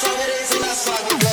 Só merece na sua vida.